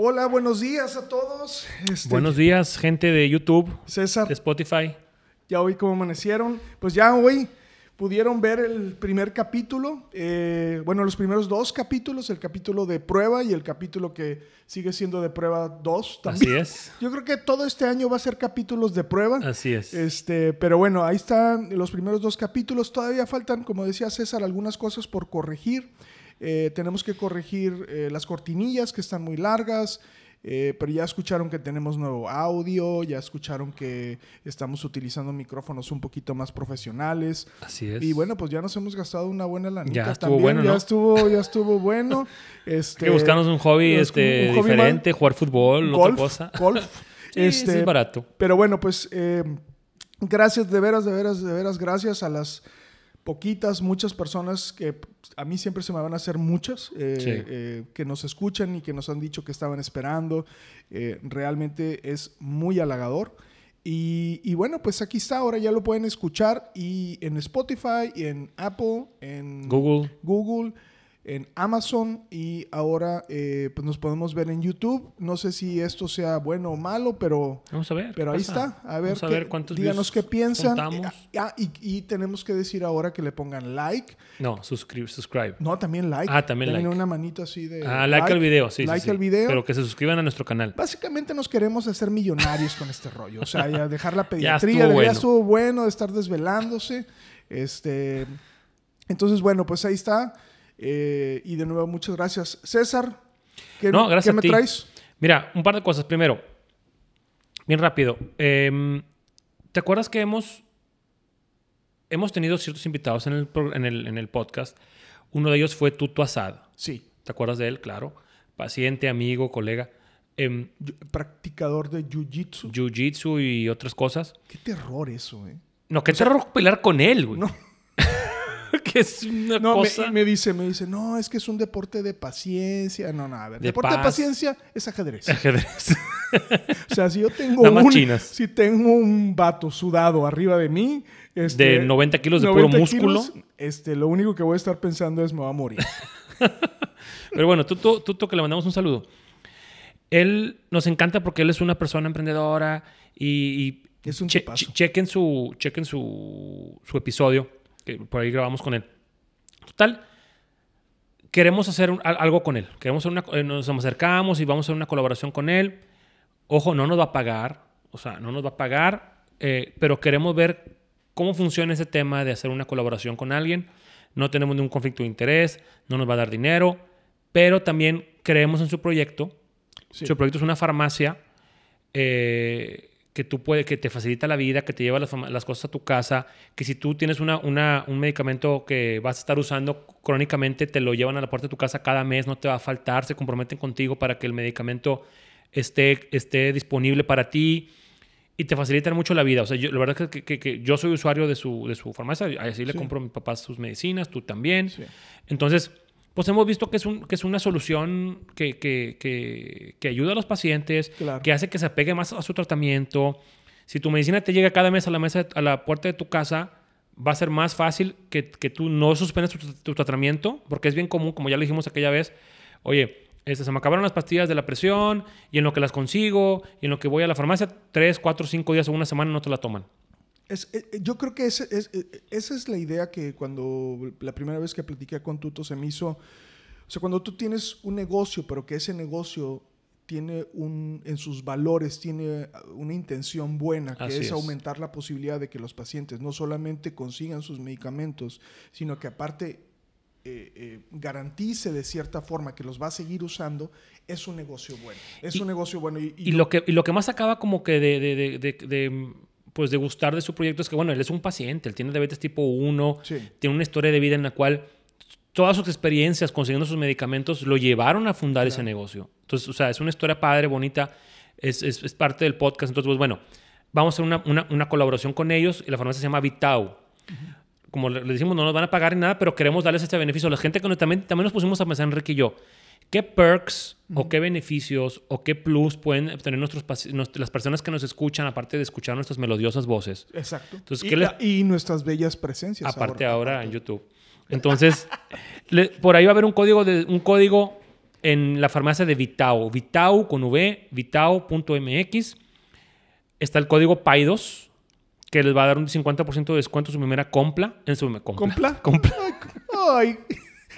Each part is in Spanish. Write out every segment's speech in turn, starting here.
Hola, buenos días a todos. Este, Buenos días, gente de YouTube, César, de Spotify. ya hoy cómo amanecieron. Pues ya hoy pudieron ver el primer capítulo, eh, bueno, los primeros dos capítulos, el capítulo de prueba y el capítulo que sigue siendo de prueba 2 también. Así es. Yo creo que todo este año va a ser capítulos de prueba. Así es. Este, pero bueno, ahí están los primeros dos capítulos. Todavía faltan, como decía César, algunas cosas por corregir. Eh, tenemos que corregir eh, las cortinillas que están muy largas. eh, pero ya escucharon que tenemos nuevo audio, ya escucharon que estamos utilizando micrófonos un poquito más profesionales. Así es. Y bueno, pues ya nos hemos gastado una buena lanita Ya estuvo también. bueno, ya estuvo, ya estuvo bueno. Hay Este, que buscarnos un hobby, este, un hobby diferente, jugar fútbol, golf, otra cosa. golf. Sí, Este, es barato. Pero bueno, pues gracias, de veras, de veras, de veras, gracias a las poquitas, muchas personas que a mí siempre se me van a hacer muchas, eh, Sí. eh, que nos escuchan y que nos han dicho que estaban esperando. Eh, realmente es muy halagador. Y, y bueno, pues aquí está, ahora ya lo pueden escuchar y en Spotify, y en Apple, en Google. Google, en Amazon y ahora eh, pues nos podemos ver en YouTube. No sé si esto sea bueno o malo, pero, Vamos a ver. pero ¿qué ahí pasa? está. A ver, Vamos a ver cuántos díganos qué piensan. Ah, y, y tenemos que decir ahora que le pongan like. No, suscribe. subscribe. No, también like. Ah, también like. una manita así de... Ah, like, al video, sí. Like sí. al video. Pero que se suscriban a nuestro canal. Básicamente nos queremos hacer millonarios con este rollo. O sea, ya dejar la Ya pediatría. estuvo de- bueno. Ya estuvo bueno de estar desvelándose. Este, entonces, bueno, pues ahí está. Eh, y de nuevo, muchas gracias. César, ¿qué, No, gracias qué a me ti. traes? Mira, un par de cosas. Primero, bien rápido. Em, ¿Te acuerdas que hemos, hemos tenido ciertos invitados en el, pro- en el, en el podcast? Uno de ellos fue Tuto Asad. Sí, ¿Te acuerdas de él? Claro. Paciente, amigo, colega. Em, practicador de jiu-jitsu. Jiu-Jitsu y otras cosas. Qué terror eso, ¿eh? No, qué terror pelear con él, güey. No. Es una No, me, cosa... me dice, me dice, no, es que es un deporte de paciencia. No, no, a ver, De deporte de paciencia es ajedrez. Ajedrez. O sea, si yo tengo Nada un, chinas. si tengo un vato sudado arriba de mí, este, De 90 kilos de puro músculo. este, lo único que voy a estar pensando es me va a morir. Pero bueno, Tuto, Tuto, que le mandamos un saludo. Él nos encanta porque él es una persona emprendedora y, y Es un che- chequen su, chequen su, su episodio, que por ahí grabamos con él. Total, queremos hacer un- al- algo con él. Queremos hacer una, eh, nos acercamos y vamos a hacer una colaboración con él. Ojo, no nos va a pagar, o sea, no nos va a pagar, eh, pero queremos ver cómo funciona ese tema de hacer una colaboración con alguien. No tenemos ningún conflicto de interés, no nos va a dar dinero, pero también creemos en su proyecto. Sí. Su proyecto es una farmacia eh, que tú puedes, que te facilita la vida, que te lleva las, las cosas a tu casa, que si tú tienes una, una- un medicamento que vas a estar usando crónicamente, te lo llevan a la puerta de tu casa cada mes, no te va a faltar, se comprometen contigo para que el medicamento esté, esté disponible para ti y te facilitan mucho la vida. O sea, yo, la verdad es que, que- que yo soy usuario de su, de su farmacia, así le Sí. compro a mi papá sus medicinas, tú también. Sí. Entonces, pues hemos visto que es, un, que es una solución que, que- que- que ayuda a los pacientes, Claro. que hace que se apegue más a su tratamiento. Si tu medicina te llega cada mes a la, mesa, a la puerta de tu casa, va a ser más fácil que, que tú no suspendas tu, tu tratamiento, porque es bien común, como ya lo dijimos aquella vez, oye, este, se me acabaron las pastillas de la presión y en lo que las consigo y en lo que voy a la farmacia, tres, cuatro, cinco días o una semana no te la toman. Es- eh, eh, yo creo que ese- es- eh, esa es la idea que cuando la primera vez que platiqué con Tuto se me hizo, o sea, cuando tú tienes un negocio, pero que ese negocio tiene un, en sus valores, tiene una intención buena, que es, es. aumentar la posibilidad de que los pacientes no solamente consigan sus medicamentos, sino que aparte eh, eh, garantice de cierta forma que los va a seguir usando, es un negocio bueno. Es Y- un negocio bueno. Y, y Y yo- lo, que, y lo que más acaba como que de, de- de- de- de, pues de gustar de su proyecto es que, bueno, él es un paciente, él tiene diabetes tipo 1, Sí. tiene una historia de vida en la cual todas sus experiencias consiguiendo sus medicamentos lo llevaron a fundar ese negocio. Entonces, o sea, es una historia padre, bonita, es, es, es parte del podcast. Entonces, pues bueno, vamos a hacer una, una, una colaboración con ellos y la farmacia se llama Vitao. Como le le decimos, no nos van a pagar ni nada, pero queremos darles este beneficio. La gente que nos- también, también nos pusimos a pensar, Enrique y yo, ¿qué perks o qué beneficios o qué plus pueden obtener nuestros, las personas que nos escuchan, aparte de escuchar nuestras melodiosas voces? Exacto. Entonces, y, ¿qué les- y nuestras bellas presencias. Aparte ahora, en YouTube. Entonces, le- por ahí va a haber un código, de, un código en la farmacia de Vitao. Vitao con V, vitao.mx. Está el código PAIDOS, que les va a dar un 50% de descuento en su primera compra. En su compra. ¿Compla? Compra. Ay,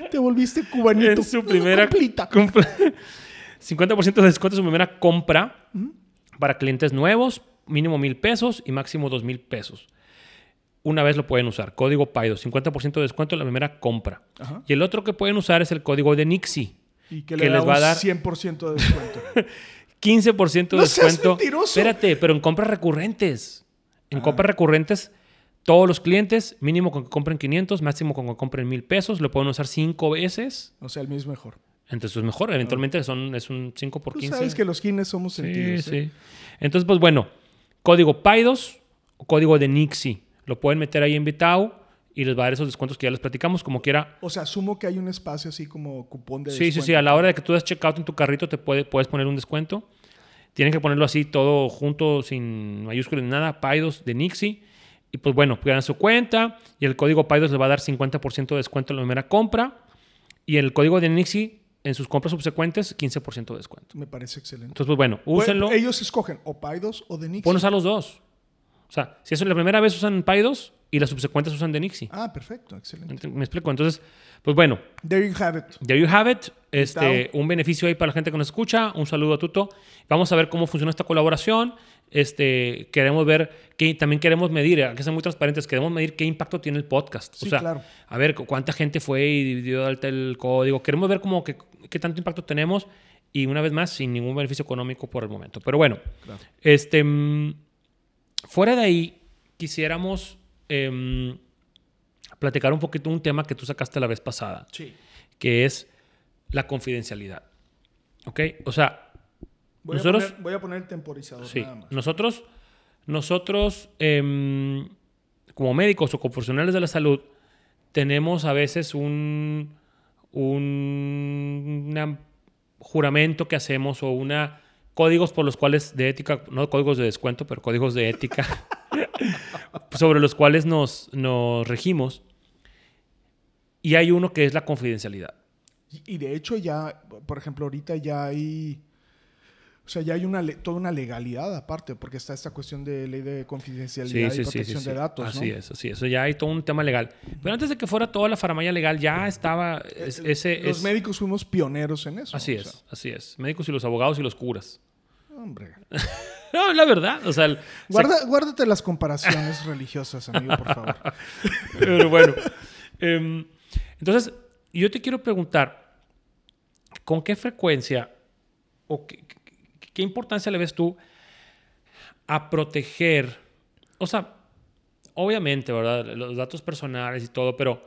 te volviste cubanito. En su primera Complita. compra. 50% de descuento en su primera compra para clientes nuevos, mínimo mil pesos y máximo dos mil pesos. Una vez lo pueden usar. Código PAIDO, 50% de descuento en la primera compra. Ajá. Y el otro que pueden usar es el código de Nixie. Y que, que le les va a dar- 100% de descuento. 15% de No seas descuento. mentiroso. Espérate, pero en compras recurrentes. En compras recurrentes, todos los clientes, mínimo con que compren 500, máximo con que compren 1000 pesos, lo pueden usar 5 veces. o sea, el mismo mejor. Entonces es mejor. Eventualmente son, es un 5 por Tú 15. sabes que los kines somos Sí, sentidos. ¿eh? sí. Entonces, pues bueno, código PAIDOS o código de Nixie. Lo pueden meter ahí en Vitao y les va a dar esos descuentos que ya les platicamos, como quiera. O sea, asumo que hay un espacio así como cupón de Sí, sí, descuento. sí. A la hora de que tú des checkout en tu carrito, te puede, puedes poner un descuento. Tienen que ponerlo así todo junto, sin mayúsculas ni nada. PAIDOS de Nixie. Y pues bueno, crean su cuenta y el código PAIDOS les va a dar 50% de descuento en la primera compra. Y el código de Nixie en sus compras subsecuentes, 15% de descuento. Me parece excelente. Entonces, pues bueno, Pues, úsenlo. ellos escogen o Paidos o de Nix. Pueden usar los dos. O sea, si es la primera vez usan PAIDOS y las subsecuentes usan de Nixie. Ah, perfecto, excelente. Ent- ¿Me explico? Entonces, pues bueno, There you have it. there you have it. Este, un beneficio ahí para la gente que nos escucha. Un saludo a Tuto. Vamos a ver cómo funciona esta colaboración. Este, queremos ver, que también queremos medir, hay que ser muy transparentes, queremos medir qué impacto tiene el podcast. Sí, o sea, claro. a ver cu- cuánta gente fue y dio alta el código. Queremos ver como que, qué tanto impacto tenemos y una vez más, sin ningún beneficio económico por el momento. Pero bueno, Claro. este, mm, fuera de ahí, quisiéramos em, platicar un poquito un tema que tú sacaste la vez pasada, Sí. que es la confidencialidad. ¿Ok? O sea, Voy, Nosotros- a poner, voy a poner el temporizador sí, nada más. nosotros, nosotros em, como médicos o como profesionales de la salud, tenemos a veces un, un una juramento que hacemos o una códigos por los cuales de ética, no códigos de descuento, pero códigos de ética sobre los cuales nos, nos regimos. Y hay uno que es la confidencialidad. Y de hecho ya, por ejemplo, ahorita ya hay, o sea, ya hay una toda una legalidad aparte, porque está esta cuestión de ley de confidencialidad y protección de datos, Así ¿no? es, así es. Eso ya hay todo un tema legal. Pero antes de que fuera toda la faramaya legal, ya estaba es- ese... Los es- médicos fuimos pioneros en eso. así es, sea, así es. Médicos y los abogados y los curas. hombre. No, la verdad. O sea, el- Guarda- guárdate las comparaciones religiosas, amigo, por favor. Pero bueno. Em, entonces, yo te quiero preguntar, ¿con qué frecuencia o qué, qué- importancia le ves tú a proteger? O sea, obviamente, ¿verdad? Los datos personales y todo, pero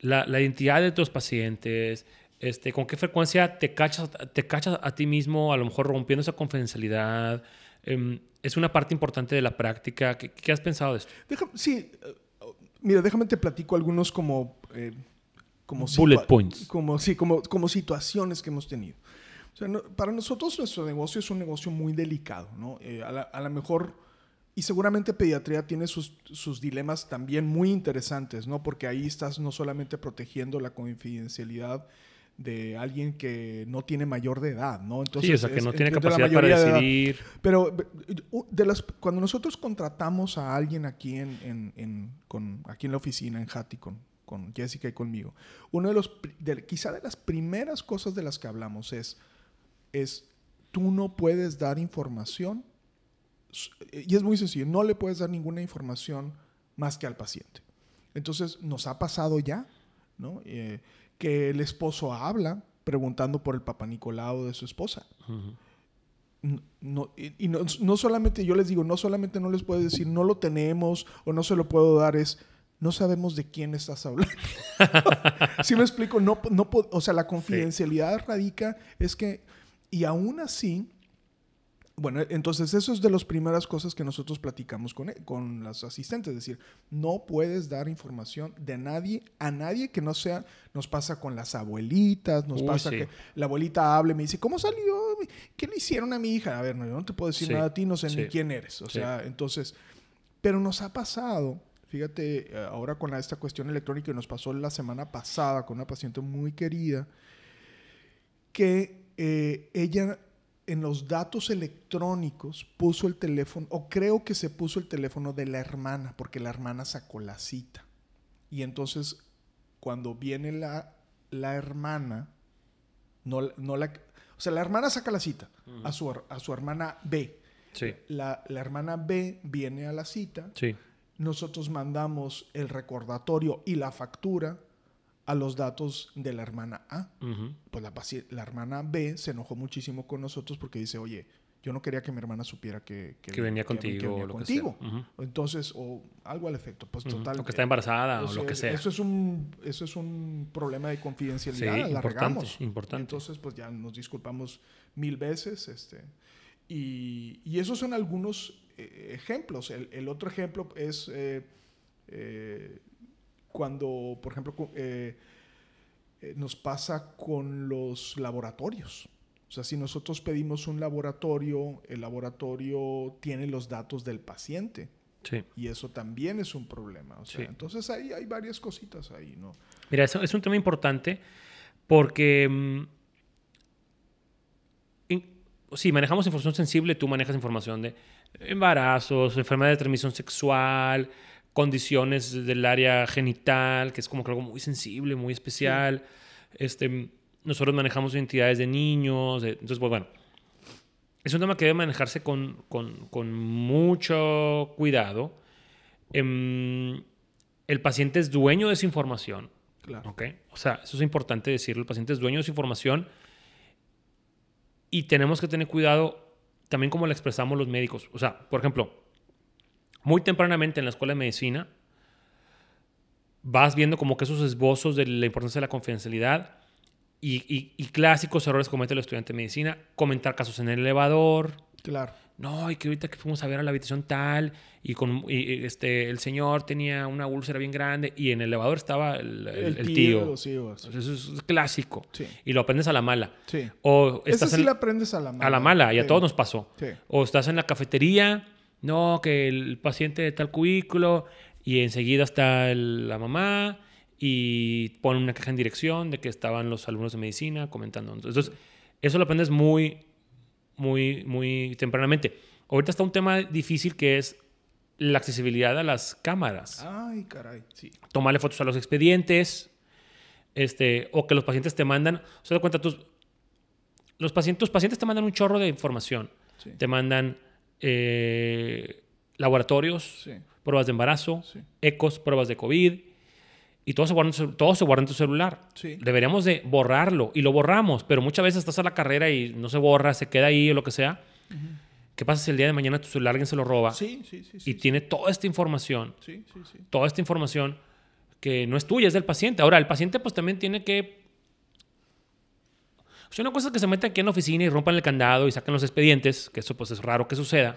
la, la identidad de tus pacientes, este, ¿con qué frecuencia te cachas, te cachas a ti mismo, a lo mejor rompiendo esa confidencialidad? Em, es una parte importante de la práctica. ¿Qué, qué has pensado de esto? Sí, mira, déjame te platico algunos como... eh, como Bullet points. Como, sí, como, como situaciones que hemos tenido. O sea, no- para nosotros nuestro negocio es un negocio muy delicado, ¿no? Eh, a, la mejor, y seguramente pediatría tiene sus, sus dilemas también muy interesantes, ¿no? Porque ahí estás no solamente protegiendo la confidencialidad de alguien que no tiene mayor de edad, ¿no? sí, o sea, que es- no tiene de la capacidad para mayoría de decidir. Pero de las, cuando nosotros contratamos a alguien aquí en, en- en- con, aquí en la oficina, en Hattie, con, Jessica y conmigo, uno de los, de- quizá de las primeras cosas de las que hablamos es, es, tú no puedes dar información, y es muy sencillo, no le puedes dar ninguna información más que al paciente. Entonces, nos ha pasado ya, ¿no? Eh, que el esposo habla preguntando por el papá Nicolau de su esposa. N- No, y y no, no solamente, yo les digo, no solamente no les puedo decir no lo tenemos o no se lo puedo dar, es no sabemos de quién estás hablando. ¿Sí me explico? No, no, o sea, la confidencialidad radica es que, y aún así, bueno, entonces eso es de las primeras cosas que nosotros platicamos con, con las asistentes, es decir, no puedes dar información de nadie a nadie que no sea, nos pasa con las abuelitas, nos pasa que la abuelita hable, me dice, ¿cómo salió? ¿Qué le hicieron a mi hija? A ver, no, yo no te puedo decir nada a ti, no sé ni quién eres. O sea, entonces, pero nos ha pasado, fíjate, eh, ahora con esta cuestión electrónica que nos pasó la semana pasada con una paciente muy querida, que eh, ella en los datos electrónicos puso el teléfono, o creo que se puso el teléfono de la hermana, porque la hermana sacó la cita. Y entonces, cuando viene la, la hermana, no, no la, o sea, la hermana saca la cita a, su, a su hermana B. Sí. La, la, hermana B viene a la cita. Sí. Nosotros mandamos el recordatorio y la factura a los datos de la hermana A. Pues la, la, hermana B se enojó muchísimo con nosotros porque dice, oye, yo no quería que mi hermana supiera que, que, venía contigo. o lo Entonces, o algo al efecto. Pues total. O que está embarazada o lo que sea. Eso es un, eso es un problema de confidencialidad. la importante, regamos. importante. Entonces, pues ya nos disculpamos mil veces. Este, y, y esos son algunos eh, ejemplos. El, el, otro ejemplo es... Eh, eh, cuando, por ejemplo, eh, eh, nos pasa con los laboratorios. O sea, si nosotros pedimos un laboratorio, el laboratorio tiene los datos del paciente. Sí. Y eso también es un problema. O sea, Entonces ahí hay varias cositas ahí, ¿no? Mira, eso es un tema importante porque mm, si manejamos información sensible, tú manejas información de embarazos, enfermedad de transmisión sexual, condiciones del área genital, que es como que algo muy sensible, muy especial. Este, nosotros manejamos identidades de niños, entonces, pues, bueno, es un tema que debe manejarse con, con, con mucho cuidado. Em, el paciente es dueño de esa información. Claro. ¿okay? O sea, eso es importante decirlo. El paciente es dueño de esa información y tenemos que tener cuidado también como la expresamos los médicos. O sea, por ejemplo, muy tempranamente en la escuela de medicina, vas viendo como que esos esbozos de la importancia de la confidencialidad y, clásicos errores que comete el estudiante de medicina, comentar casos en el elevador. Claro. No, y que ahorita que fuimos a ver a la habitación tal y con este el señor tenía una úlcera bien grande y en el elevador estaba el, tío. eso es clásico. Y lo aprendes a la mala. Sí. O estás sí lo aprendes a la mala. A la mala, y a todos nos pasó. O estás en la cafetería no, que el paciente de tal cubículo y enseguida está la mamá y pone una caja en dirección de que estaban los alumnos de medicina comentando. Entonces, eso lo aprendes muy, muy, muy tempranamente. Ahorita está un tema difícil que es la accesibilidad a las cámaras. Ay, caray, sí. Tomarle fotos a los expedientes, este, o que los pacientes te mandan, se da cuenta, tus, los pacientes, tus pacientes te mandan un chorro de información. Te mandan eh, laboratorios, pruebas de embarazo, ecos, pruebas de COVID, y todo se guarda, todo se guarda en tu celular. Deberíamos de borrarlo, y lo borramos, pero muchas veces estás a la carrera y no se borra, se queda ahí o lo que sea. ¿Qué pasa si el día de mañana tu celular alguien se lo roba? y tiene toda esta información, toda esta información que no es tuya, es del paciente. Ahora, el paciente pues también tiene que o sea, una cosa es que se meten aquí en la oficina y rompan el candado y sacan los expedientes, que eso pues es raro que suceda.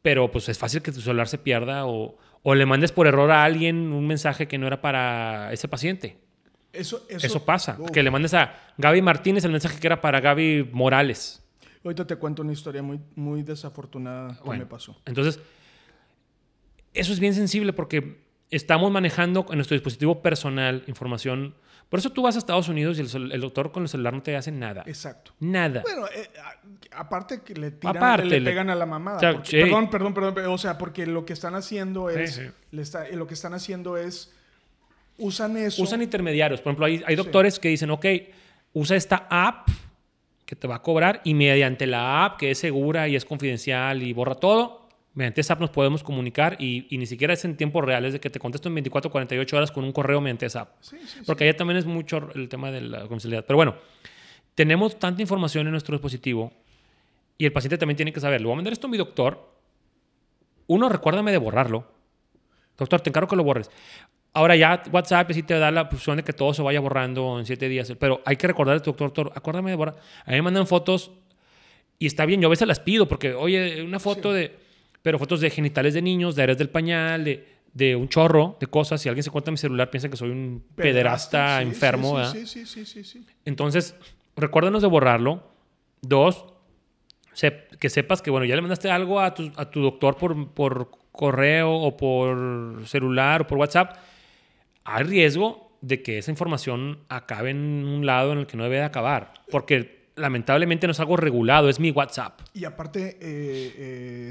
Pero pues es fácil que tu celular se pierda o, o, le mandes por error a alguien un mensaje que no era para ese paciente. Eso, eso, pasa. Que le mandes a Gaby Martínez el mensaje que era para Gaby Morales. Ahorita te cuento una historia muy, muy desafortunada que me pasó. Entonces, eso es bien sensible porque estamos manejando en nuestro dispositivo personal información por eso tú vas a Estados Unidos y el, doctor con el celular no te hace nada. Exacto. Nada. Bueno, eh, aparte que le tiran, le, pegan a la mamada. Perdón, perdón, perdón. O sea, porque lo que están haciendo es... Le está, lo que están haciendo es... Usan eso... Usan intermediarios. Por ejemplo, hay, hay doctores que dicen, ok, usa esta app que te va a cobrar y mediante la app que es segura y es confidencial y borra todo, mediante esa app nos podemos comunicar y, ni siquiera es en tiempo real, es de que te contesto en 24 o 48 horas con un correo mediante esa app. Porque allá también es mucho el tema de la confidencialidad. Pero bueno, tenemos tanta información en nuestro dispositivo y el paciente también tiene que saber, le voy a mandar esto a mi doctor, uno, recuérdame de borrarlo. Doctor, te encargo que lo borres. Ahora ya WhatsApp sí te da la opción de que todo se vaya borrando en siete días. Pero hay que recordar doctor, doctor, acuérdame de borrar. A mí me mandan fotos y está bien, yo a veces las pido porque, oye, una foto de... Pero fotos de genitales de niños, de áreas del pañal, de, de un chorro de cosas. Si alguien se cuenta mi celular, piensa que soy un pederasta, sí, enfermo. Sí sí, sí, sí, sí, Entonces, recuérdanos de borrarlo. Dos, que sepas que, bueno, ya le mandaste algo a tu, a tu doctor por, por correo o por celular o por WhatsApp. Hay riesgo de que esa información acabe en un lado en el que no debe de acabar. Porque lamentablemente no es algo regulado, es mi WhatsApp. Y aparte, eh,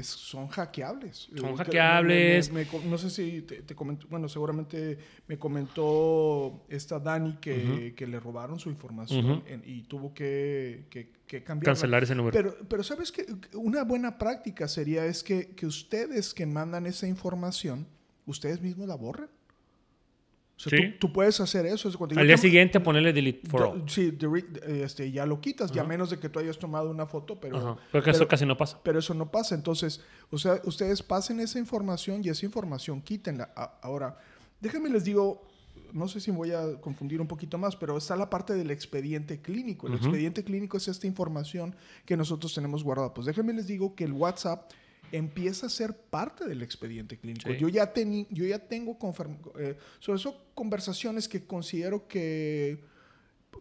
eh, son hackeables. Son hackeables. no sé si te, comentó, bueno, seguramente me comentó esta Dani que, que le robaron su información y tuvo que, que, cambiar. Cancelar ese número. Pero, pero sabes que una buena práctica sería es que, que ustedes que mandan esa información, ustedes mismos la borren. Tú, puedes hacer eso. Al día siguiente ponerle delete for all. Sí, este, ya lo quitas, ya menos de que tú hayas tomado una foto, pero... Porque eso casi no pasa. Pero eso no pasa. Entonces, o sea, ustedes pasen esa información y esa información quítenla. Ahora, déjenme les digo, no sé si voy a confundir un poquito más, pero está la parte del expediente clínico. El expediente clínico es esta información que nosotros tenemos guardada. Pues déjenme les digo que el WhatsApp empieza a ser parte del expediente clínico. Yo, ya yo ya tengo eh, sobre eso conversaciones que considero que,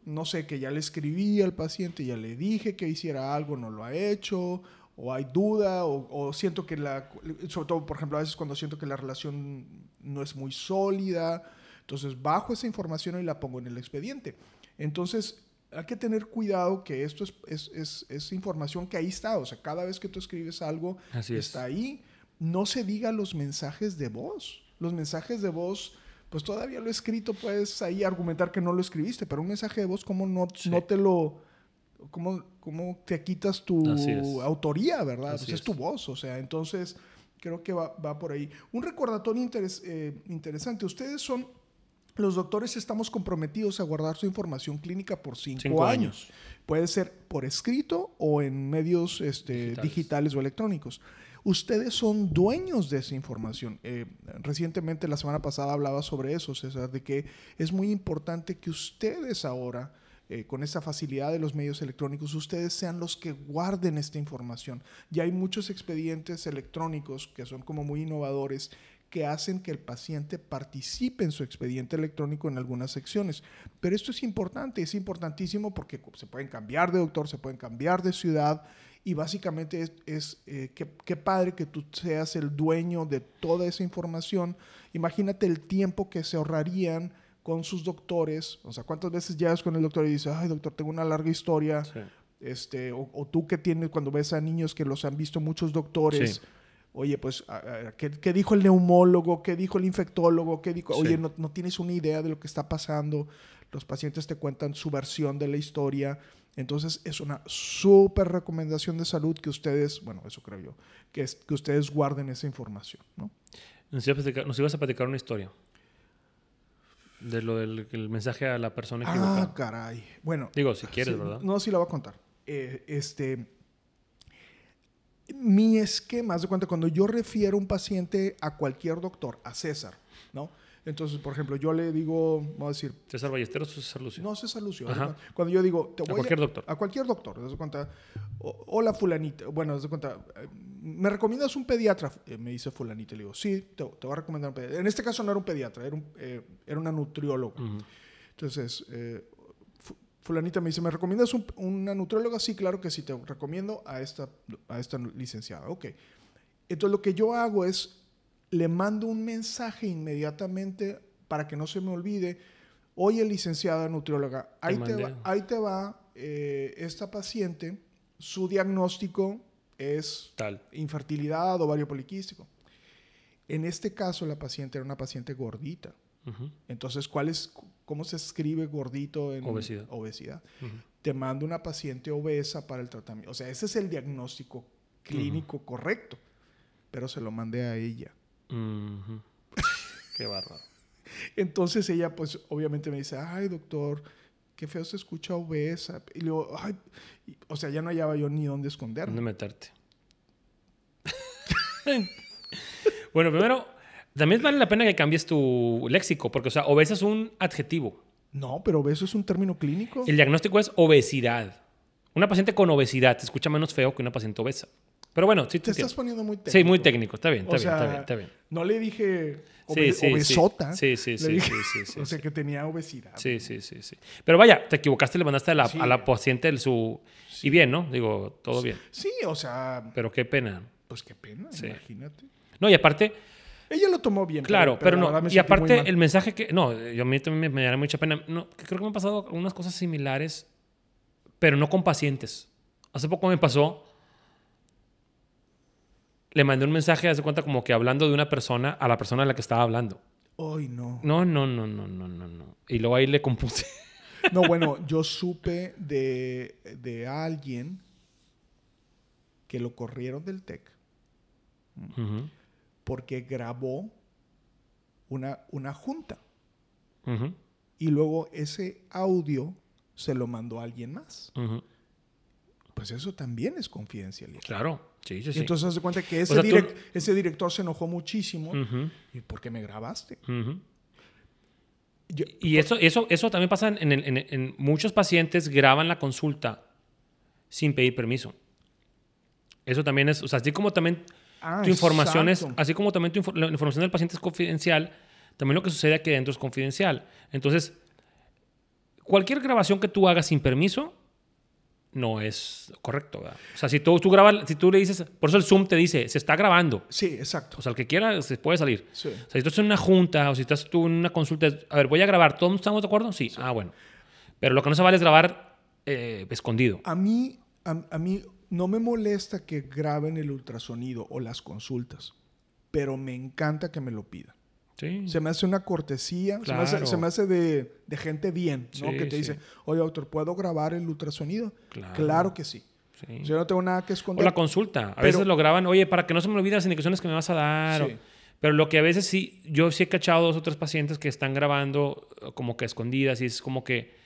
no sé, que ya le escribí al paciente, ya le dije que hiciera algo, no lo ha hecho, o hay duda, o, siento que la, sobre todo, por ejemplo, a veces cuando siento que la relación no es muy sólida, entonces bajo esa información y la pongo en el expediente. Entonces, hay que tener cuidado que esto es, información que ahí está. O sea, cada vez que tú escribes algo, está ahí. No se diga los mensajes de voz. Los mensajes de voz, pues todavía lo he escrito, puedes ahí argumentar que no lo escribiste, pero un mensaje de voz, ¿cómo no, no te lo... ¿Cómo, cómo te quitas tu autoría, verdad? Pues es. tu voz, o sea, entonces creo que va, por ahí. Un recordatorio eh, interesante. Ustedes son los doctores estamos comprometidos a guardar su información clínica por cinco, años. Puede ser por escrito o en medios este, digitales. o electrónicos. Ustedes son dueños de esa información. Eh, recientemente, la semana pasada, hablaba sobre eso, César, de que es muy importante que ustedes ahora, eh, con esa facilidad de los medios electrónicos, ustedes sean los que guarden esta información. Ya hay muchos expedientes electrónicos que son como muy innovadores que hacen que el paciente participe en su expediente electrónico en algunas secciones. Pero esto es importante, es importantísimo porque se pueden cambiar de doctor, se pueden cambiar de ciudad y básicamente es, eh, qué padre que tú seas el dueño de toda esa información. Imagínate el tiempo que se ahorrarían con sus doctores. O sea, ¿cuántas veces llegas con el doctor y dices, ay doctor, tengo una larga historia? Este, o, tú que tienes cuando ves a niños que los han visto muchos doctores. Oye, pues, ¿qué, dijo el neumólogo? ¿Qué dijo el infectólogo? ¿Qué dijo? Oye, no, tienes una idea de lo que está pasando. Los pacientes te cuentan su versión de la historia. Entonces, es una súper recomendación de salud que ustedes, bueno, eso creo yo, que, es, que ustedes guarden esa información, ¿no? Nos ibas a platicar una historia. De lo del mensaje a la persona ah, equivocada. Ah, caray. Bueno. Digo, si quieres, ¿verdad? No, sí la voy a contar. Eh, este mi esquema, de cuenta, cuando yo refiero un paciente a cualquier doctor, a César, ¿no? Entonces, por ejemplo, yo le digo, vamos a decir... ¿César Ballesteros o César Lucio? No, César Lucio. Cuando yo digo... a cualquier doctor. A cualquier doctor. ¿te das cuenta? Hola, fulanita. Bueno, ¿te das cuenta? ¿Me recomiendas un pediatra? Eh, me dice fulanita. Le digo, sí, te, voy a recomendar un pediatra. En este caso no era un pediatra, era, un, eh, era una nutrióloga. Entonces, eh, fulanita me dice, ¿me recomiendas una nutrióloga? Sí, claro que sí, te recomiendo a esta, a esta licenciada. Ok. Entonces lo que yo hago es, le mando un mensaje inmediatamente para que no se me olvide. Oye, licenciada nutrióloga, ahí te, va, ahí te va eh, esta paciente, su diagnóstico es Tal. infertilidad, ovario poliquístico. En este caso, la paciente era una paciente gordita. Entonces, ¿cuál es, ¿cómo se escribe gordito en obesidad? obesidad? Te mando una paciente obesa para el tratamiento. O sea, ese es el diagnóstico clínico correcto, pero se lo mandé a ella. Qué bárbaro. Entonces ella, pues, obviamente me dice, ay, doctor, qué feo se escucha obesa. Y luego, ay, o sea, ya no hallaba yo ni dónde esconderme. ¿Dónde meterte? bueno, primero También vale la pena que cambies tu léxico, porque, o sea, obesa es un adjetivo. No, pero obeso es un término clínico. El diagnóstico es obesidad. Una paciente con obesidad se escucha menos feo que una paciente obesa. Pero bueno, sí te estás poniendo muy técnico. Sí, muy técnico. Está bien, está, bien, está bien, está bien. No le dije sí, sí, obesota. Sí, sí, sí, sí, sí, O sea, que tenía obesidad. Sí, sí, sí, sí. Pero vaya, te equivocaste, le mandaste a la, a la paciente el su... Y bien, ¿no? Digo, todo bien. Sí, o sea... Pero qué pena. Pues qué pena, imagínate. No, y aparte... Ella lo tomó bien. Claro, pero, no. Y aparte, el mensaje que. No, yo a mí también me, da mucha pena. No, creo que me han pasado algunas cosas similares, pero no con pacientes. Hace poco me pasó. Le mandé un mensaje, hace cuenta, como que hablando de una persona a la persona a la que estaba hablando. Ay, no. No, no, no, no, no, no, no. Y luego ahí le compuse. No, bueno, yo supe de, de alguien que lo corrieron del TEC porque grabó una, una junta. Y luego ese audio se lo mandó a alguien más. Pues eso también es confidencialidad. Claro. Sí, sí, sí. entonces se cuenta que ese, ese, director se enojó muchísimo. ¿Y por qué me grabaste? y eso, eso, eso también pasa en, en, en, muchos pacientes graban la consulta sin pedir permiso. Eso también es, o sea, así como también ah, tu información es, así como también tu, la información del paciente es confidencial, también lo que sucede aquí dentro es confidencial. Entonces, cualquier grabación que tú hagas sin permiso no es correcto. ¿verdad? O sea, si tú, tú grabas, si tú le dices, por eso el Zoom te dice, se está grabando. Sí, exacto. O sea, el que quiera se puede salir. O sea, si tú estás en una junta o si estás tú en una consulta, a ver, voy a grabar, ¿todos estamos de acuerdo? Sí. Ah, bueno. Pero lo que no se vale es grabar eh, escondido. A mí, a, mí no me molesta que graben el ultrasonido o las consultas, pero me encanta que me lo pidan. Se me hace una cortesía, se, me hace, de, gente bien, ¿no? que te dice, oye, doctor, ¿puedo grabar el ultrasonido? Claro, que sí. Yo no tengo nada que esconder. O la consulta. A veces lo graban, oye, para que no se me olviden las indicaciones que me vas a dar. pero lo que a veces sí, yo sí he cachado dos o tres pacientes que están grabando eh, como que escondidas y es como que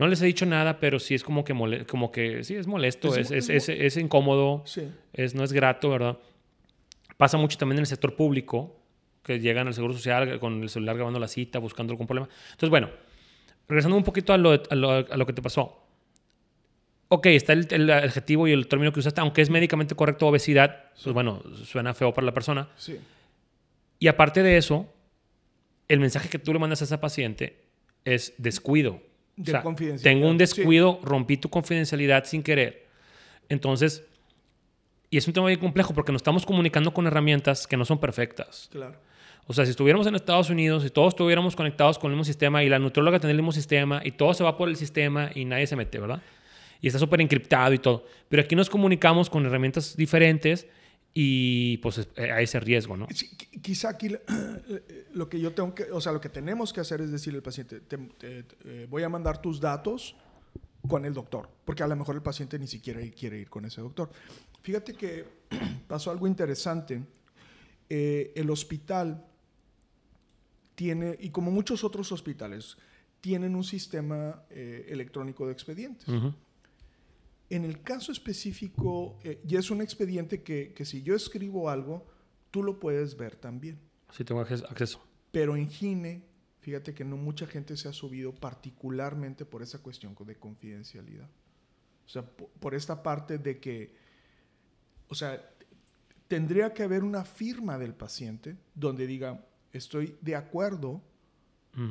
no les he dicho nada, pero sí es como que, como que sí es molesto, es, es, es, es incómodo, es, no es grato, ¿verdad? Pasa mucho también en el sector público que llegan al Seguro Social con el celular grabando la cita, buscando algún problema. Entonces, bueno, regresando un poquito a lo, a lo, que te pasó. Ok, está el, adjetivo y el término que usaste, aunque es médicamente correcto obesidad, pues bueno, suena feo para la persona. Sí. Y aparte de eso, el mensaje que tú le mandas a esa paciente es descuido. O tengo un descuido, rompí tu confidencialidad sin querer. Entonces, y es un tema muy complejo porque nos estamos comunicando con herramientas que no son perfectas. Claro. O sea, si estuviéramos en Estados Unidos y todos estuviéramos conectados con el mismo sistema y la nutrióloga tiene el mismo sistema y todo se va por el sistema y nadie se mete, ¿verdad? Y está súper encriptado y todo. Pero aquí nos comunicamos con herramientas diferentes y pues eh, hay ese riesgo, ¿no? quizá aquí lo que yo tengo que, o sea, lo que tenemos que hacer es decirle al paciente, eh, voy a mandar tus datos con el doctor, porque a lo mejor el paciente ni siquiera quiere ir con ese doctor. Fíjate que pasó algo interesante. Eh, el hospital tiene, y como muchos otros hospitales, tienen un sistema eh, electrónico de expedientes. En el caso específico, eh, y es un expediente que, si yo escribo algo, tú lo puedes ver también. Sí, tengo acceso. Pero en Gine, fíjate que no mucha gente se ha subido particularmente por esa cuestión de confidencialidad. O sea, por esta parte de que, o sea, tendría que haber una firma del paciente donde diga, estoy de acuerdo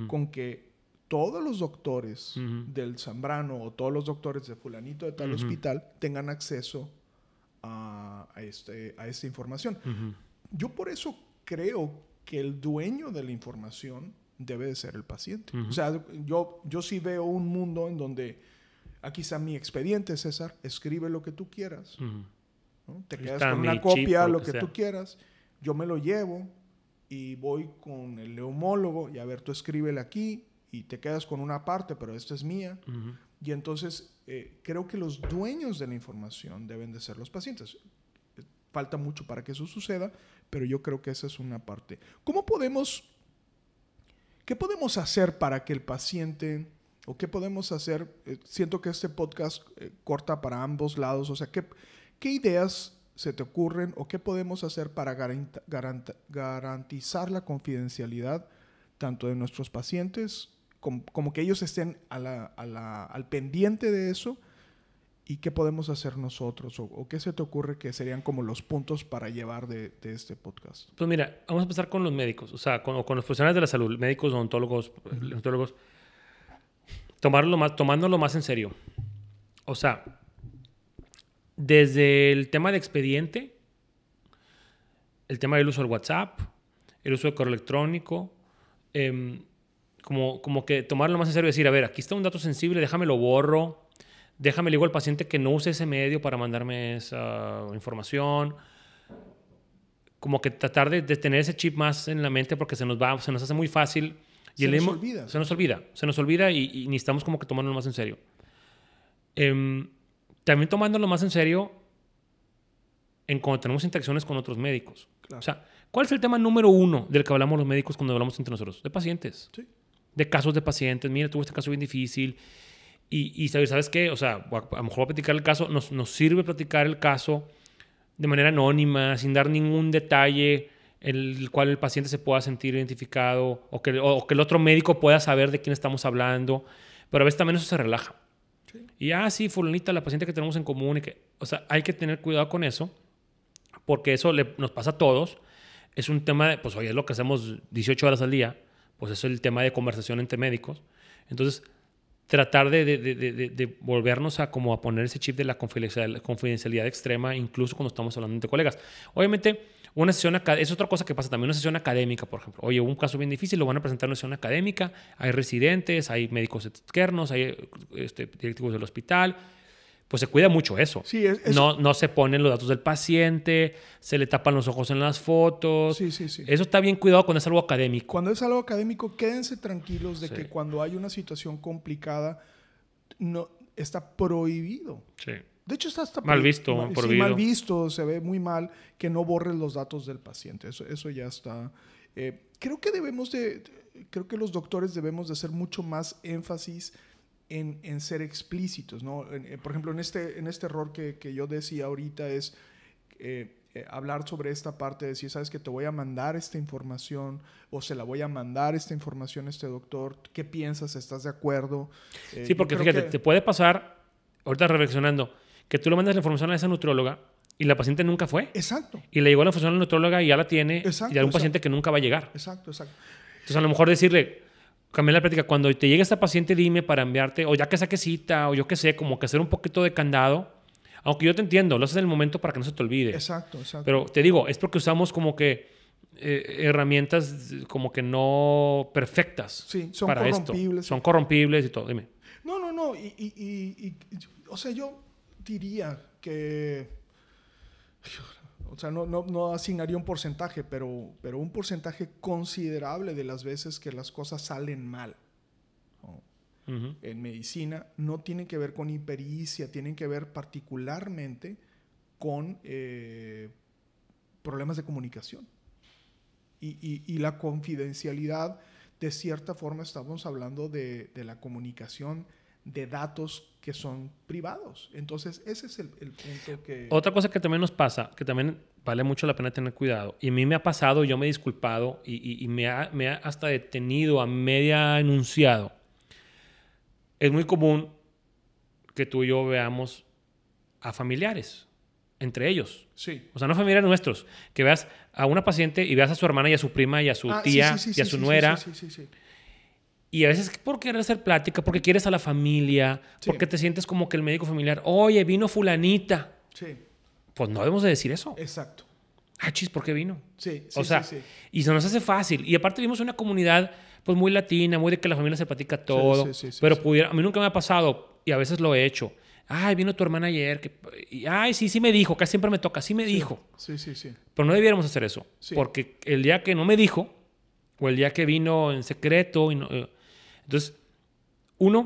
con que todos los doctores del Zambrano o todos los doctores de fulanito de tal hospital tengan acceso a, este, a esta información. Yo por eso creo que el dueño de la información debe de ser el paciente. O sea, yo, yo sí veo un mundo en donde aquí está mi expediente, César, escribe lo que tú quieras. Te quedas con una copia, lo que, tú quieras. Yo me lo llevo, y voy con el neumólogo y a ver, tú escríbele aquí y te quedas con una parte, pero esta es mía. Y entonces eh, creo que los dueños de la información deben de ser los pacientes. Falta mucho para que eso suceda, pero yo creo que esa es una parte. ¿Cómo podemos, qué podemos hacer para que el paciente, o qué podemos hacer, eh, siento que este podcast eh, corta para ambos lados, o sea, ¿qué, qué ideas se te ocurren o qué podemos hacer para garanta- garanta- garantizar la confidencialidad tanto de nuestros pacientes como, como que ellos estén a la- a la- al pendiente de eso y qué podemos hacer nosotros o, o qué se te ocurre que serían como los puntos para llevar de, de este podcast? Pues mira, vamos a empezar con los médicos, o sea, con, o con los profesionales de la salud, médicos, odontólogos, odontólogos, tomarlo más, tomándolo más en serio. O sea, desde el tema de expediente, el tema del uso del WhatsApp, el uso del correo electrónico, em, como, como que tomarlo más en serio y decir, a ver, aquí está un dato sensible, déjame lo borro, déjame le digo al paciente que no use ese medio para mandarme esa información como que tratar de, de tener ese chip más en la mente porque se nos va, se nos hace muy fácil. Se el nos mismo- olvida. Se nos olvida. Se nos olvida y, y necesitamos como que tomarlo más en serio. Em, también tomándolo más en serio en cuando tenemos interacciones con otros médicos. Claro. O sea, ¿cuál es el tema número uno del que hablamos los médicos cuando hablamos entre nosotros? De pacientes. Sí. De casos de pacientes. Mira, tuve este caso bien difícil. Y, y ¿sabes, ¿sabes qué? O sea, a, lo mejor voy a platicar el caso. Nos, nos sirve platicar el caso de manera anónima, sin dar ningún detalle el cual el paciente se pueda sentir identificado o que, o que el otro médico pueda saber de quién estamos hablando. Pero a veces también eso se relaja. Y, ah, sí, fulanita, la paciente que tenemos en común. Y que, o sea, hay que tener cuidado con eso porque eso le- nos pasa a todos. Es un tema de, pues hoy es lo que hacemos 18 horas al día, pues es el tema de conversación entre médicos. Entonces, tratar de, volvernos a como a poner ese chip de la confidencialidad, extrema, incluso cuando estamos hablando entre colegas. Obviamente, una sesión es otra cosa que pasa también, una sesión académica, por ejemplo. Oye, un caso bien difícil, lo van a presentar en una sesión académica, hay residentes, hay médicos externos, hay este, directivos del hospital, pues se cuida mucho eso. Sí, es- es- no, no se ponen los datos del paciente, se le tapan los ojos en las fotos. Sí, sí, sí. Eso está bien cuidado cuando es algo académico. Cuando es algo académico, quédense tranquilos de Sí. que cuando hay una situación complicada, no, está prohibido. Sí. De hecho, está hasta Mal visto, mal, sí, mal visto, se ve muy mal que no borres los datos del paciente. Eso, eso ya está. Eh, creo que debemos de, creo que los doctores debemos de hacer mucho más énfasis en, en ser explícitos, ¿no? En- eh, por ejemplo, en este, en este error que, que yo decía ahorita es eh, eh, hablar sobre esta parte, de decir, sabes que te voy a mandar esta información o se la voy a mandar esta información a este doctor, ¿qué piensas? ¿Estás de acuerdo? Eh, Sí, porque fíjate, que- te puede pasar, ahorita reflexionando, que tú le mandas la información a esa nutróloga y la paciente nunca fue. Exacto, Y le llegó la información a la nutróloga y ya la tiene. Exacto, y hay un exacto. paciente que nunca va a llegar. exacto, exacto. Entonces, a lo mejor decirle, cambiar la práctica, cuando te llegue esta paciente, dime para enviarte, o ya que saque cita, o yo qué sé, como que hacer un poquito de candado. Aunque yo te entiendo, lo haces en el momento para que no se te olvide. Exacto, exacto. Pero te digo, es porque usamos como que eh, herramientas como que no perfectas Sí, son para esto. corrompibles. Son corrompibles y todo. Dime. No, no, no. Y, y- y- y- o sea, yo diría que. O sea, no, no, no asignaría un porcentaje, pero, pero un porcentaje considerable de las veces que las cosas salen mal en medicina no tienen que ver con hipericia, tienen que ver particularmente con eh, problemas de comunicación. Y, y- y la confidencialidad, de cierta forma, estamos hablando de, de la comunicación de datos que son privados. Entonces, ese es el, el punto que... Otra cosa que también nos pasa, que también vale mucho la pena tener cuidado, y a mí me ha pasado, yo me he disculpado y, y- y me, ha, me ha hasta detenido a media enunciado. Es muy común que tú y yo veamos a familiares, entre ellos. Sí. O sea, no familiares nuestros. Que veas a una paciente y veas a su hermana y a su prima y a su Ah, sí, tía sí, sí, y a sí, su sí, nuera. Sí, sí, sí, sí. Y a veces por querer hacer plática, porque quieres a la familia, Sí. porque te sientes como que el médico familiar, oye, vino fulanita. Sí, Pues no debemos de decir eso. exacto. Ah, chis, ¿por qué vino? Sí, sí, o sea, sí, sí. y se nos hace fácil. Y aparte vivimos en una comunidad pues muy latina, muy de que la familia se platica todo. sí, sí, sí, pero pudiera, a mí nunca me ha pasado, y a veces lo he hecho. Ay, vino tu hermana ayer. Que, y, ay, sí, sí me dijo, casi siempre me toca, sí me dijo. Sí, sí, sí. Pero no debiéramos hacer eso. Sí. Porque el día que no me dijo, o el día que vino en secreto, y no- eh, entonces, uno,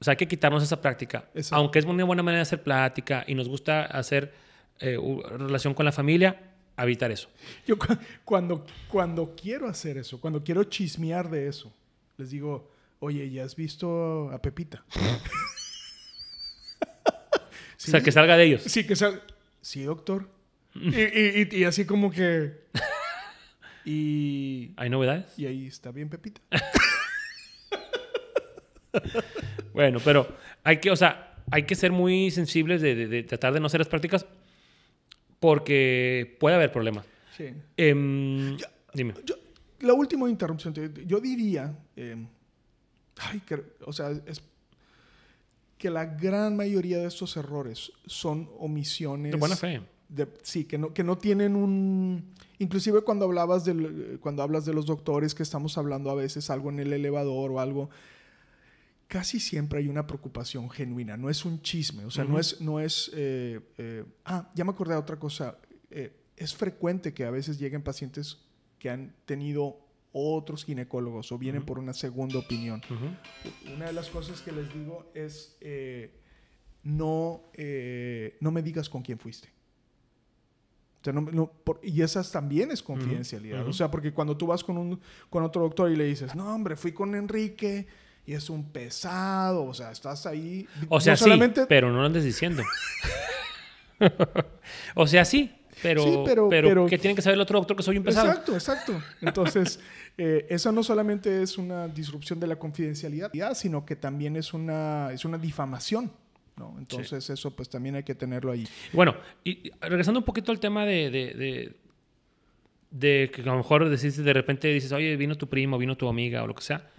o sea, hay que quitarnos esa práctica. Aunque es una buena manera de hacer plática y nos gusta hacer eh, relación con la familia, evitar eso. Yo cu- cuando, cuando quiero hacer eso, cuando quiero chismear de eso, les digo, oye, ¿ya has visto a Pepita? O sea, que salga de ellos. Sí, que sea... sí, doctor. y, y- y- y así como que... Y, ¿Hay novedades? y ahí está bien, Pepita. Bueno, pero hay que, o sea, hay que ser muy sensibles de, de- de tratar de no hacer las prácticas porque puede haber problemas. Sí. Em, dime. Yo- la última interrupción, te- yo diría, eh, ay, que- o sea, es que la gran mayoría de estos errores son omisiones. De buena fe. de- sí, que no, que no tienen un... Inclusive cuando, hablabas del, cuando hablas de los doctores, que estamos hablando a veces algo en el elevador o algo, casi siempre hay una preocupación genuina, no es un chisme, o sea, no Ujú. es... No es eh, eh, ah, ya me acordé de otra cosa. Eh, es frecuente que a veces lleguen pacientes que han tenido otros ginecólogos o vienen Ujú. por una segunda opinión. Ujú. Una de las cosas que les digo es, eh, no, eh, no me digas con quién fuiste. O sea, no- no- por- y esas también es confidencialidad. O sea, porque cuando tú vas con, un, con otro doctor y le dices, no, hombre, fui con Enrique y es un pesado. O sea, estás ahí. O sea, no sí, solamente- pero no lo andes diciendo. o sea, sí, pero, Sí, pero- pero, pero- ¿qué tiene que saber el otro doctor que soy un pesado? Exacto, exacto. Entonces, eh, eso no solamente es una disrupción de la confidencialidad, sino que también es una, es una difamación. ¿no? Entonces, eso pues también hay que tenerlo ahí. Bueno, y regresando un poquito al tema de, de, de- de que a lo mejor decís, de repente dices, oye, vino tu primo, vino tu amiga o lo que sea.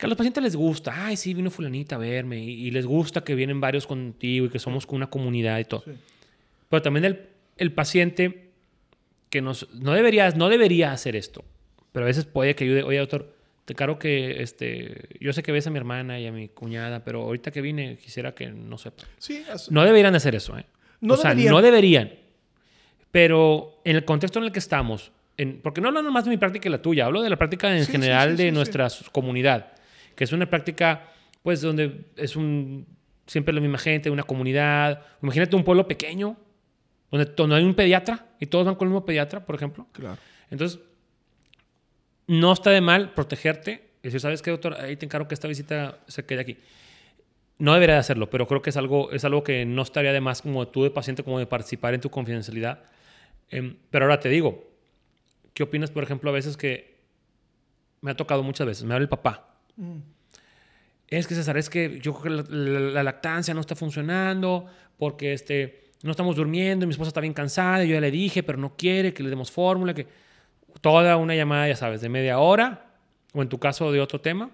Que a los pacientes les gusta, ay, sí, vino fulanita a verme y, y les gusta que vienen varios contigo y que somos con una comunidad y todo. Sí. Pero también el, el paciente que nos, no, debería, no debería hacer esto, pero a veces puede que ayude, oye, doctor, te caro que este, yo sé que ves a mi hermana y a mi cuñada, pero ahorita que vine quisiera que no sepa. Sí, as- No deberían de hacer eso, ¿eh? No o sea, deberían. no deberían. Pero en el contexto en el que estamos, en- porque no hablo nomás de mi práctica y la tuya, hablo de la práctica en Sí, general sí, de sí, nuestra comunidad, que es una práctica, pues, donde es un siempre la misma gente, una comunidad. Imagínate un pueblo pequeño, donde no hay un pediatra y todos van con el mismo pediatra, por ejemplo. claro. Entonces, no está de mal protegerte y decir, ¿sabes qué, doctor? Ahí te encargo que esta visita se quede aquí. No debería de hacerlo, pero creo que es algo, es algo que no estaría de más como tú de paciente, como de participar en tu confidencialidad. Em, pero ahora te digo, ¿qué opinas, por ejemplo, a veces que me ha tocado muchas veces, me habla el papá. Mm. Es que César, es que yo creo que la, la- la lactancia no está funcionando porque este, no estamos durmiendo y mi esposa está bien cansada y yo ya le dije, pero no quiere que le demos fórmula, que toda una llamada, ya sabes, de media hora o en tu caso de otro tema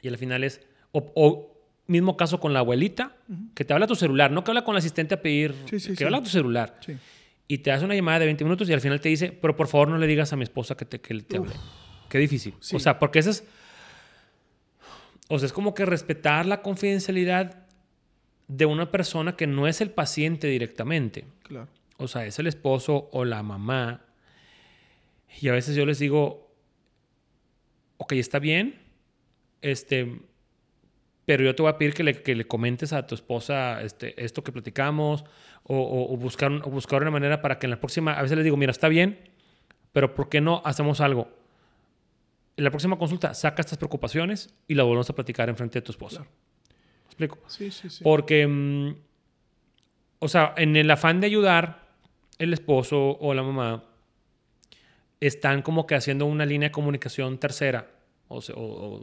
y al final es, o, o mismo caso con la abuelita, que te habla tu celular, no que habla con la asistente a pedir, Sí, sí, que sí. habla tu celular y te hace una llamada de 20 minutos y al final te dice, pero por favor no le digas a mi esposa que te, que te hablé. Qué difícil. O sea, porque eso es... O sea, es como que respetar la confidencialidad de una persona que no es el paciente directamente. Claro. O sea, es el esposo o la mamá. Y a veces yo les digo, ok, está bien, este, pero yo te voy a pedir que le, que le comentes a tu esposa este, esto que platicamos o, o- o buscar, o buscar una manera para que en la próxima, a veces les digo, mira, está bien, pero ¿por qué no hacemos algo? En la próxima consulta, saca estas preocupaciones y la volvemos a platicar en frente de tu esposa. Claro. ¿Me explico? Sí, sí, sí. Porque, mm, o sea, en el afán de ayudar, el esposo o la mamá están como que haciendo una línea de comunicación tercera o, se- o-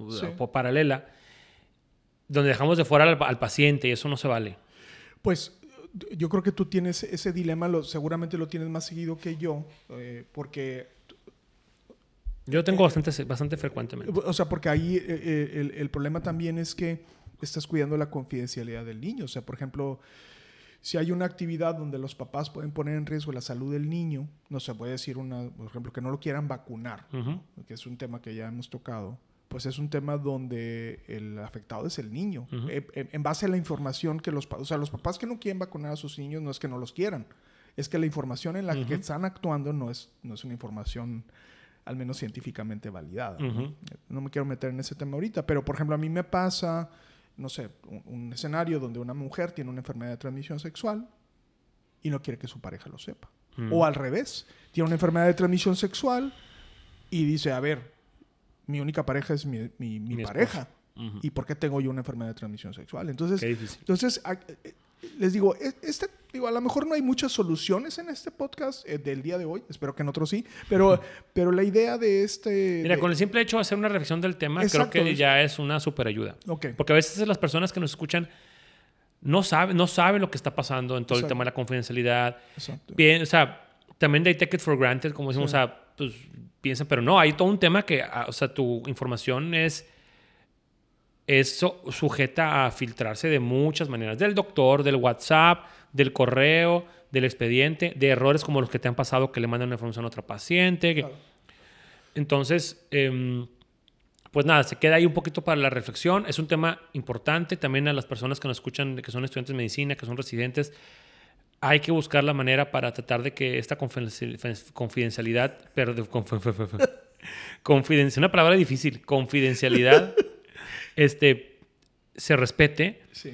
o- Sí. o paralela, donde dejamos de fuera al, al paciente y eso no se vale. Pues yo creo que tú tienes ese dilema, lo, seguramente lo tienes más seguido que yo, eh, porque, Yo tengo bastante, bastante frecuentemente. o sea, porque ahí eh, eh, el, el problema también es que estás cuidando la confidencialidad del niño. O sea, por ejemplo, si hay una actividad donde los papás pueden poner en riesgo la salud del niño, no se puede decir, una, por ejemplo, que no lo quieran vacunar, Ujú. que es un tema que ya hemos tocado, pues es un tema donde el afectado es el niño. Ujú. Eh, en, en base a la información que los, o sea, los papás que no quieren vacunar a sus niños no es que no los quieran, es que la información en la que Ujú. están actuando no es, no es una información al menos científicamente validada. ¿no? Me quiero meter en ese tema ahorita, pero por ejemplo a mí me pasa, no sé, un, un escenario donde una mujer tiene una enfermedad de transmisión sexual y no quiere que su pareja lo sepa. Mm. O al revés, tiene una enfermedad de transmisión sexual y dice, a ver, mi única pareja es mi, mi- mi Mi pareja. ¿Y por qué tengo yo una enfermedad de transmisión sexual? Entonces, entonces eh, les digo, e- este, digo, a lo mejor no hay muchas soluciones en este podcast eh, del día de hoy, espero que en otros sí, pero, pero la idea de este... Mira, de- con el simple hecho de hacer una reflexión del tema, Exacto. creo que ya es una super ayuda. Ok. Porque a veces las personas que nos escuchan no saben, no saben lo que está pasando en todo el tema de la confidencialidad. Exacto. Bien, o sea, también they take it for granted, como decimos, o sea, pues piensan, pero no, hay todo un tema que, ah, o sea, tu información es, es sujeta a filtrarse de muchas maneras, del doctor, del WhatsApp, del correo, del expediente, de errores como los que te han pasado que le mandan una información a otra paciente. Claro. Entonces, em, pues nada, se queda ahí un poquito para la reflexión. Es un tema importante también a las personas que nos escuchan, que son estudiantes de medicina, que son residentes. Hay que buscar la manera para tratar de que esta confidencial- confidencialidad, perdón, confidencialidad, una palabra difícil, confidencialidad, este, se respete Sí.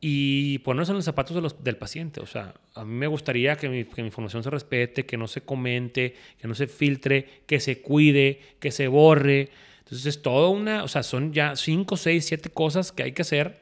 y ponernos en los zapatos de los- del paciente. O sea, a mí me gustaría que mi, que mi información se respete, que no se comente, que no se filtre, que se cuide, que se borre. Entonces es todo una, o sea, son ya cinco, seis, siete cosas que hay que hacer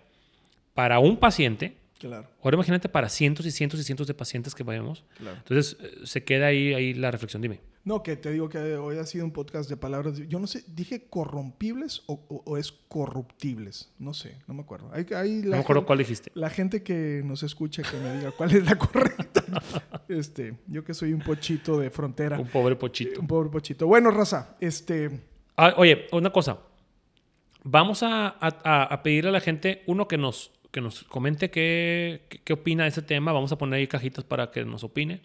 para un paciente. Claro, Ahora imagínate para cientos y cientos y cientos de pacientes que vayamos. claro. Entonces eh, se queda ahí, ahí la reflexión. Dime. No, que te digo que hoy ha sido un podcast de palabras. Yo no sé, ¿dije corrompibles o, o- o es corruptibles? No sé, no me acuerdo. Hay, hay No me acuerdo cuál dijiste. La gente que nos escucha que me diga cuál es la correcta. este, yo que soy un pochito de frontera. Un pobre pochito. Un pobre pochito. Bueno, raza, este, Ah, oye, una cosa. Vamos a, a- a- a pedirle a la gente, uno, que nos, que nos comente qué, qué, qué opina de ese tema. Vamos a poner ahí cajitas para que nos opine.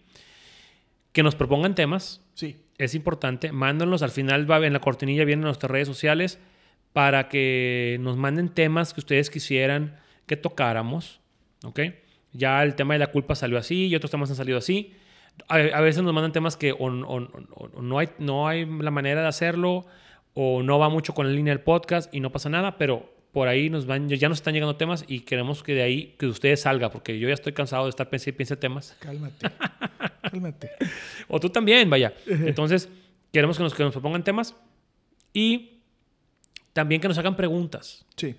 Que nos propongan temas. sí, Es importante. Mándenlos. Al final va en la cortinilla, vienen nuestras redes sociales para que nos manden temas que ustedes quisieran que tocáramos. ¿Ok? Ya el tema de la culpa salió así y otros temas han salido así. A, a veces nos mandan temas que o, o- o- o no, hay, no hay la manera de hacerlo o no va mucho con la línea del podcast y no pasa nada, pero por ahí nos van, ya nos están llegando temas y queremos que de ahí, que de ustedes salga, porque yo ya estoy cansado de estar pensando y piense temas. cálmate. cálmate. O tú también, vaya. Entonces, queremos que nos, que nos propongan temas y también que nos hagan preguntas. Sí,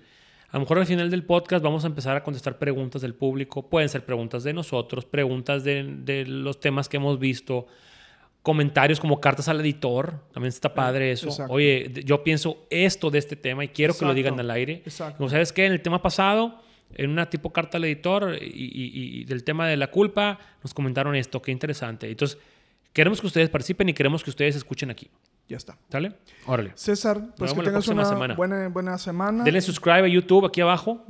A lo mejor al final del podcast vamos a empezar a contestar preguntas del público. Pueden ser preguntas de nosotros, preguntas de, de los temas que hemos visto, comentarios como cartas al editor. También está padre eso. exacto. Oye, yo pienso esto de este tema y quiero que lo digan al aire. Exacto. Como sabes que en el tema pasado, en una tipo carta al editor y, y- y del tema de la culpa, nos comentaron esto. Qué interesante. Entonces, queremos que ustedes participen y queremos que ustedes escuchen aquí. ya está. ¿Sale? Órale. César, pues que tengas una semana. buena, buena semana. Denle subscribe a YouTube aquí abajo.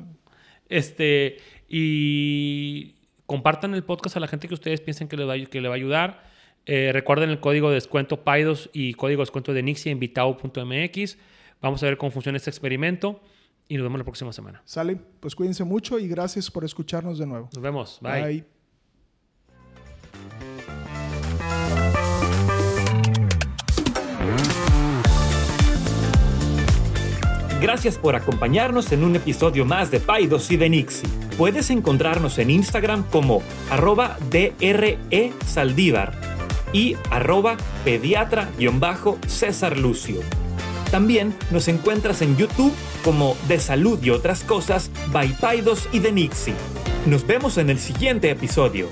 Este, y compartan el podcast a la gente que ustedes piensen que le va, que le va a ayudar. Eh, recuerden el código de descuento PAIDOS y código de descuento de Nixie en vitao.mx. Vamos a ver cómo funciona este experimento y nos vemos la próxima semana. Sale, pues cuídense mucho y gracias por escucharnos de nuevo. Nos vemos. Bye. Gracias por acompañarnos en un episodio más de Paidos y de Nixie. Puedes encontrarnos en Instagram como arroba DRE Saldívar y arroba pediatra-césar Lucio. También nos encuentras en YouTube como De Salud y otras cosas by Paidos y de Nixie. Nos vemos en el siguiente episodio.